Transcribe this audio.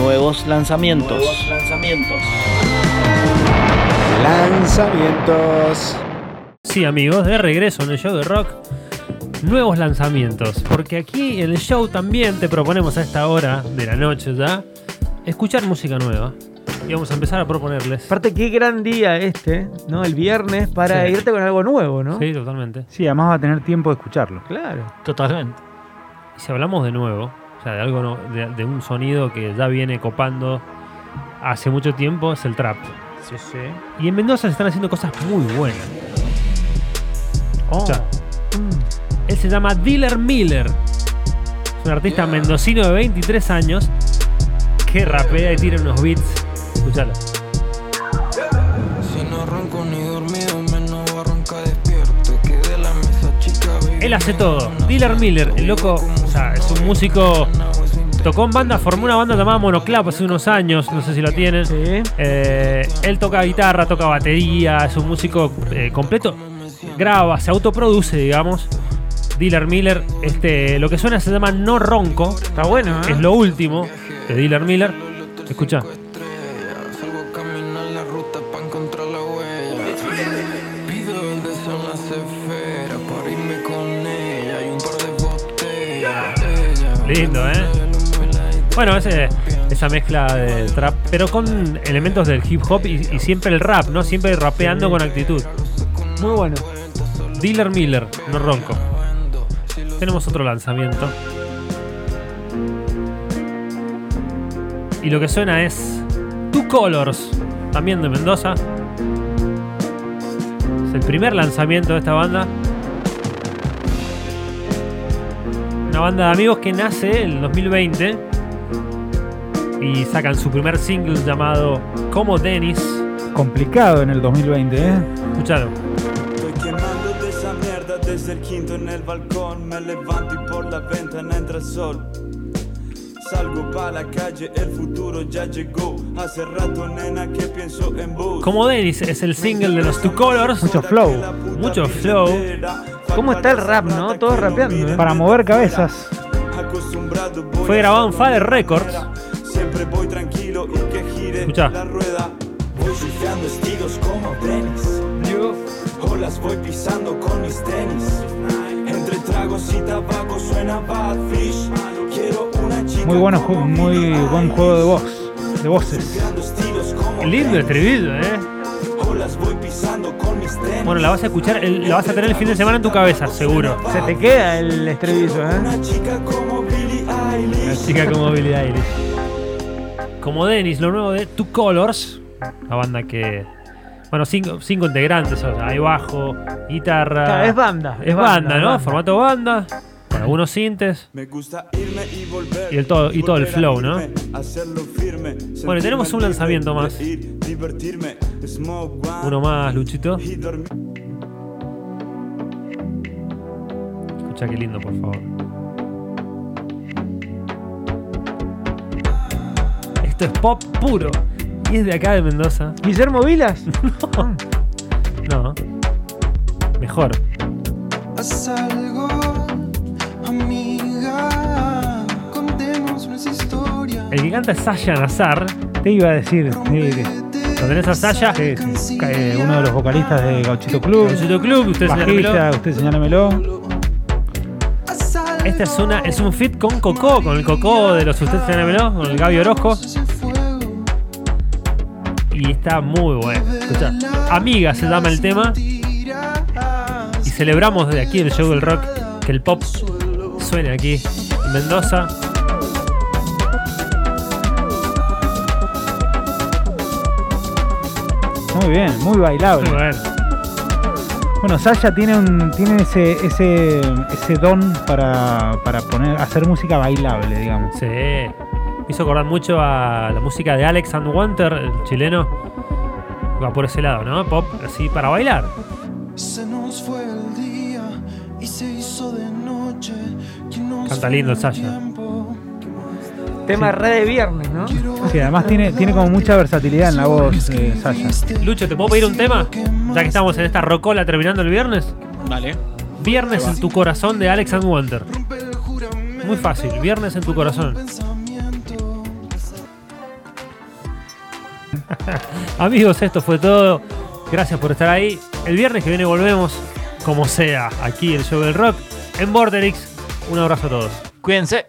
Nuevos lanzamientos. Nuevos lanzamientos. Lanzamientos. Sí, amigos, de regreso en el show de rock. Nuevos lanzamientos. Porque aquí en el show también te proponemos a esta hora de la noche ya escuchar música nueva. Y vamos a empezar a proponerles. Aparte, qué gran día este, ¿no? El viernes para Sí. irte con algo nuevo, ¿no? Sí, totalmente. Sí, además va a tener tiempo de escucharlo. Claro. Totalmente. Y si hablamos de nuevo, o sea, de algo no- de, de un sonido que ya viene copando hace mucho tiempo, es el trap. Sí, sí. Y en Mendoza se están haciendo cosas muy buenas. Oh. O sea, él se llama Diller Miller. Es un artista mendocino de 23 años que rapea y tira unos beats. Escuchalo. Si no ni Él hace todo. Diller Miller, el loco, o sea, es un músico. Tocó en banda, formó una banda llamada Monoclap hace unos años, no sé si lo tienen. Sí. Eh, él toca guitarra, toca batería, es un músico eh, completo. Graba, se autoproduce, digamos. Diller Miller, este, lo que suena se llama No Ronco, Está bueno, ¿eh? es lo último de Diller Miller. Escucha. Lindo, ¿eh? Bueno, ese, esa mezcla de trap, pero con elementos del hip hop y, siempre el rap, ¿no? Siempre rapeando con actitud. Muy bueno. Diller Miller, no ronco. Tenemos otro lanzamiento. Y lo que suena es Two Colors, también de Mendoza. Es el primer lanzamiento de esta banda. Una banda de amigos que nace en el 2020 y sacan su primer single llamado Como Dennis. Complicado en el 2020, ¿eh? Escuchalo. Estoy quemando de esa mierda desde el quinto en el balcón. Me levanto y por la ventana entra el sol. Salgo pa' la calle, el futuro ya llegó. Hace rato, nena, que pienso en vos. Como Dennis es el single de los Two Colors. Mucho flow. Mucho flow. ¿Cómo está el rap, no? Todos rapeando, ¿eh? Para mover cabezas. Fue grabado en de Records. Siempre voy tranquilo y que gire Escucha. la rueda. Voy surfeando estilos como tenis. Olas voy pisando con mis tenis. Entre tragos y tabaco suena Bad Fish. Quiero una chica Muy bueno, muy buen juego de voz, de voces. Lindo estribillo, ¿eh? Olas voy pisando con mis tenis. Bueno, la vas a escuchar, el- la vas a tener el fin de semana en tu cabeza, seguro. Se te queda el estribillo, ¿eh? Una chica como Billie Eilish. La chica como Billie Eilish. Como Dennis, lo nuevo de Two Colors. La banda que. Bueno, cinco, cinco integrantes, o sea, hay bajo, guitarra. Claro, es banda, Es es banda, banda, ¿no? banda. Formato banda. Con algunos sintes. Me gusta irme y volver. Y el todo- y todo el flow, ¿no? firme, Bueno, y tenemos un lanzamiento más. Uno más, Luchito. y dormir. Escucha qué lindo, por favor. Esto es pop puro. Y es de acá de Mendoza. Guillermo Vilas. No. Mejor. El que canta es Sasha Nazar. Te iba a decir, sí, ¿Lo tenés a Sasha? sí, sí, eh, uno de los vocalistas de Gauchito Club. Gauchito Club, usted señálemelo. Bajista, usted algo. Este es, una, es un fit con Coco, con el Coco de los Usted señálemelo, con el Gaby Orozco. Y está muy bueno. Escucha. Amiga se llama el tema. Y celebramos desde aquí el show del rock que el pop suene aquí en Mendoza. Muy bien, muy bailable. Muy bueno. Bueno, Sasha tiene un tiene ese ese ese don para, para poner hacer música bailable, digamos. Sí. Hizo acordar mucho a la música de Alex and Wanter, el chileno. Va por ese lado, ¿no? Pop así para bailar. Se nos fue el día y se hizo de noche. Que nos Canta lindo el Sasha. Tema re de viernes, ¿no? Sí, además tiene tiene como mucha versatilidad en la voz eh, Sasha. Lucho, ¿te puedo pedir un tema? Ya que estamos en esta rocola terminando el viernes. Vale. Viernes en tu corazón de Alex and Wanter. Muy fácil, Viernes en tu corazón. Amigos, esto fue todo. Gracias por estar ahí. El viernes que viene volvemos, como sea, aquí el show del rock en Borderix. Un abrazo a todos. Cuídense.